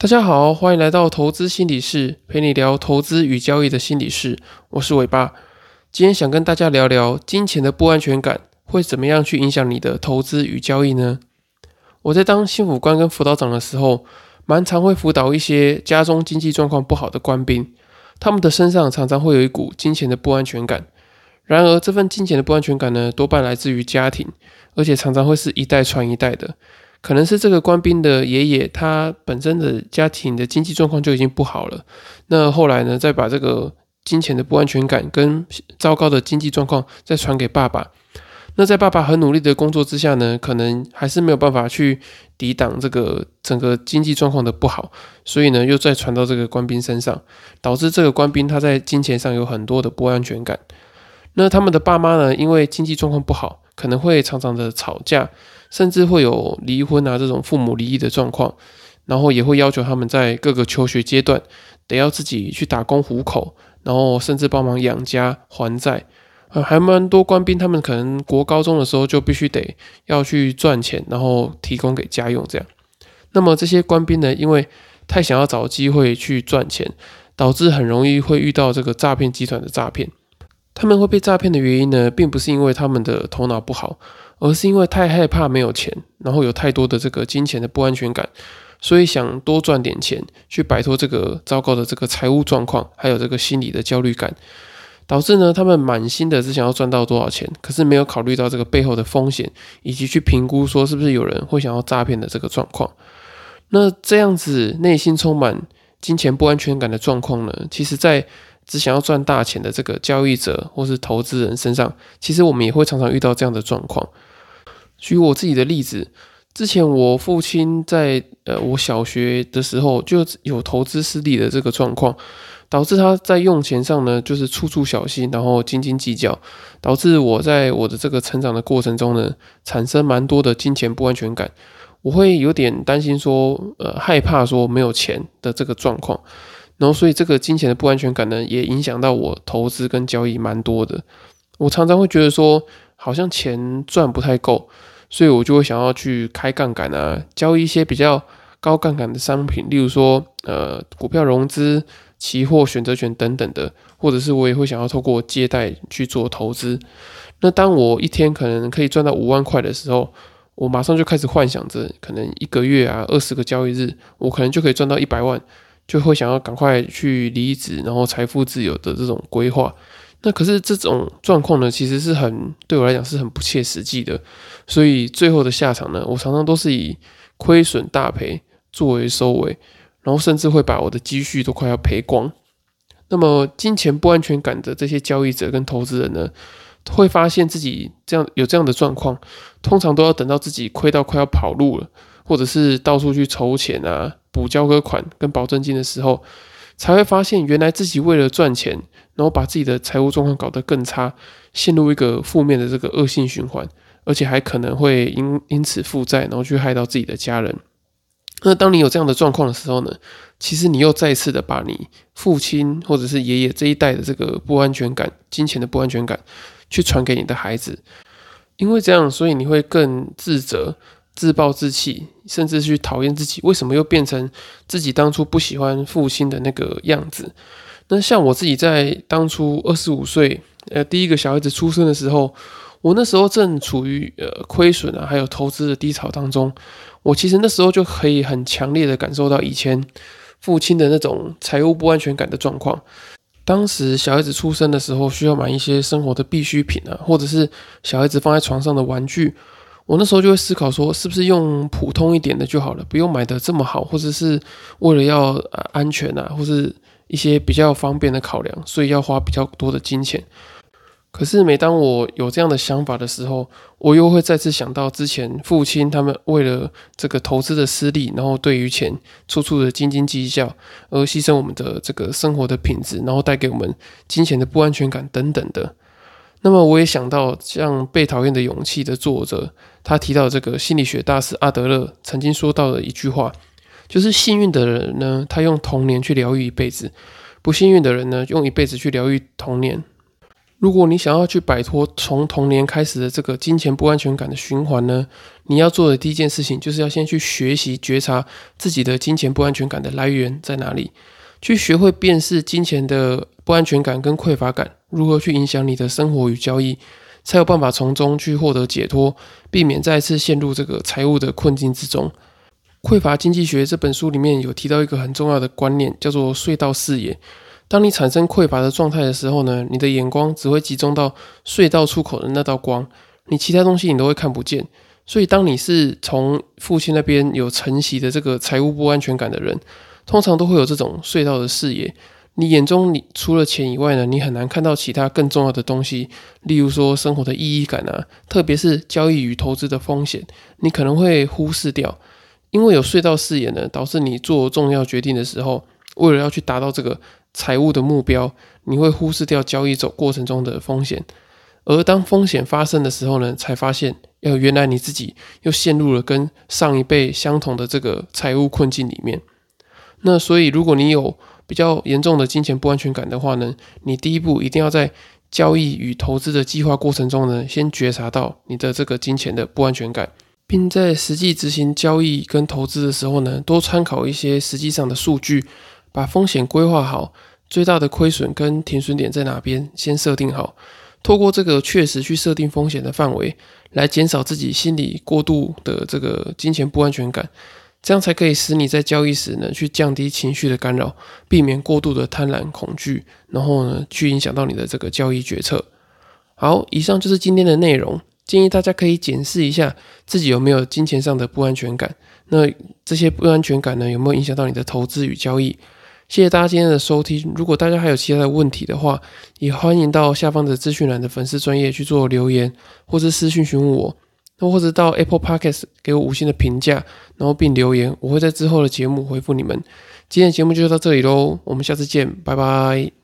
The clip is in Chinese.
大家好，欢迎来到投资心理室，陪你聊投资与交易的心理室。我是尾巴，今天想跟大家聊聊金钱的不安全感会怎么样去影响你的投资与交易呢？我在当幸福官跟辅导长的时候，蛮常会辅导一些家中经济状况不好的官兵，他们的身上常常会有一股金钱的不安全感。然而，这份金钱的不安全感呢，多半来自于家庭，而且常常会是一代传一代的。可能是这个官兵的爷爷，他本身的家庭的经济状况就已经不好了。那后来呢，再把这个金钱的不安全感跟糟糕的经济状况再传给爸爸。那在爸爸很努力的工作之下呢，可能还是没有办法去抵挡这个整个经济状况的不好，所以呢，又再传到这个官兵身上，导致这个官兵他在金钱上有很多的不安全感。那他们的爸妈呢，因为经济状况不好，可能会常常的吵架。甚至会有离婚啊这种父母离异的状况，然后也会要求他们在各个求学阶段得要自己去打工糊口，然后甚至帮忙养家还债。啊，还蛮多官兵，他们可能国高中的时候就必须得要去赚钱，然后提供给家用这样。那么这些官兵呢，因为太想要找机会去赚钱，导致很容易会遇到这个诈骗集团的诈骗。他们会被诈骗的原因呢，并不是因为他们的头脑不好。而是因为太害怕没有钱，然后有太多的这个金钱的不安全感，所以想多赚点钱去摆脱这个糟糕的这个财务状况，还有这个心理的焦虑感，导致呢他们满心的只想要赚到多少钱，可是没有考虑到这个背后的风险，以及去评估说是不是有人会想要诈骗的这个状况。那这样子内心充满金钱不安全感的状况呢，其实在只想要赚大钱的这个交易者或是投资人身上，其实我们也会常常遇到这样的状况。举我自己的例子，之前我父亲在呃我小学的时候就有投资失利的这个状况，导致他在用钱上呢就是处处小心，然后斤斤计较，导致我在我的这个成长的过程中呢产生蛮多的金钱不安全感，我会有点担心说呃害怕说没有钱的这个状况，然后所以这个金钱的不安全感呢也影响到我投资跟交易蛮多的，我常常会觉得说好像钱赚不太够。所以我就会想要去开杠杆啊，交易一些比较高杠杆的商品，例如说呃股票融资、期货、选择权等等的，或者是我也会想要透过借贷去做投资。那当我一天可能可以赚到五万块的时候，我马上就开始幻想着，可能一个月啊二十个交易日，我可能就可以赚到一百万，就会想要赶快去离职，然后财富自由的这种规划。那可是这种状况呢，其实是很对我来讲是很不切实际的，所以最后的下场呢，我常常都是以亏损大赔作为收尾，然后甚至会把我的积蓄都快要赔光。那么金钱不安全感的这些交易者跟投资人呢，会发现自己这样有这样的状况，通常都要等到自己亏到快要跑路了，或者是到处去筹钱啊、补交割款跟保证金的时候。才会发现，原来自己为了赚钱，然后把自己的财务状况搞得更差，陷入一个负面的这个恶性循环，而且还可能会因因此负债，然后去害到自己的家人。那当你有这样的状况的时候呢，其实你又再次的把你父亲或者是爷爷这一代的这个不安全感、金钱的不安全感，去传给你的孩子，因为这样，所以你会更自责。自暴自弃，甚至去讨厌自己，为什么又变成自己当初不喜欢父亲的那个样子？那像我自己在当初二十五岁，呃，第一个小孩子出生的时候，我那时候正处于呃亏损啊，还有投资的低潮当中。我其实那时候就可以很强烈的感受到以前父亲的那种财务不安全感的状况。当时小孩子出生的时候，需要买一些生活的必需品啊，或者是小孩子放在床上的玩具。我那时候就会思考说，是不是用普通一点的就好了，不用买的这么好，或者是为了要安全啊，或是一些比较方便的考量，所以要花比较多的金钱。可是每当我有这样的想法的时候，我又会再次想到之前父亲他们为了这个投资的失利，然后对于钱处处的斤斤计较，而牺牲我们的这个生活的品质，然后带给我们金钱的不安全感等等的。那么我也想到，像《被讨厌的勇气》的作者，他提到这个心理学大师阿德勒曾经说到的一句话，就是幸运的人呢，他用童年去疗愈一辈子；不幸运的人呢，用一辈子去疗愈童年。如果你想要去摆脱从童年开始的这个金钱不安全感的循环呢，你要做的第一件事情就是要先去学习觉察自己的金钱不安全感的来源在哪里，去学会辨识金钱的不安全感跟匮乏感如何去影响你的生活与交易，才有办法从中去获得解脱，避免再次陷入这个财务的困境之中。匮乏经济学这本书里面有提到一个很重要的观念，叫做隧道视野。当你产生匮乏的状态的时候呢，你的眼光只会集中到隧道出口的那道光，你其他东西你都会看不见。所以，当你是从父亲那边有承袭的这个财务不安全感的人，通常都会有这种隧道的视野。你眼中你除了钱以外呢，你很难看到其他更重要的东西，例如说生活的意义感啊，特别是交易与投资的风险，你可能会忽视掉。因为有隧道视野呢，导致你做重要决定的时候，为了要去达到这个。财务的目标，你会忽视掉交易走过程中的风险，而当风险发生的时候呢，才发现，要原来你自己又陷入了跟上一辈相同的这个财务困境里面。那所以，如果你有比较严重的金钱不安全感的话呢，你第一步一定要在交易与投资的计划过程中呢，先觉察到你的这个金钱的不安全感，并在实际执行交易跟投资的时候呢，多参考一些实际上的数据。把风险规划好，最大的亏损跟停损点在哪边，先设定好。透过这个确实去设定风险的范围，来减少自己心理过度的这个金钱不安全感，这样才可以使你在交易时呢，去降低情绪的干扰，避免过度的贪婪恐惧，然后呢，去影响到你的这个交易决策。好，以上就是今天的内容，建议大家可以检视一下自己有没有金钱上的不安全感。那这些不安全感呢，有没有影响到你的投资与交易？谢谢大家今天的收听。如果大家还有其他的问题的话，也欢迎到下方的资讯栏的粉丝专业去做留言，或者私讯询问我，那或者到 Apple Podcast 给我五星的评价，然后并留言，我会在之后的节目回复你们。今天的节目就到这里喽，我们下次见，拜拜。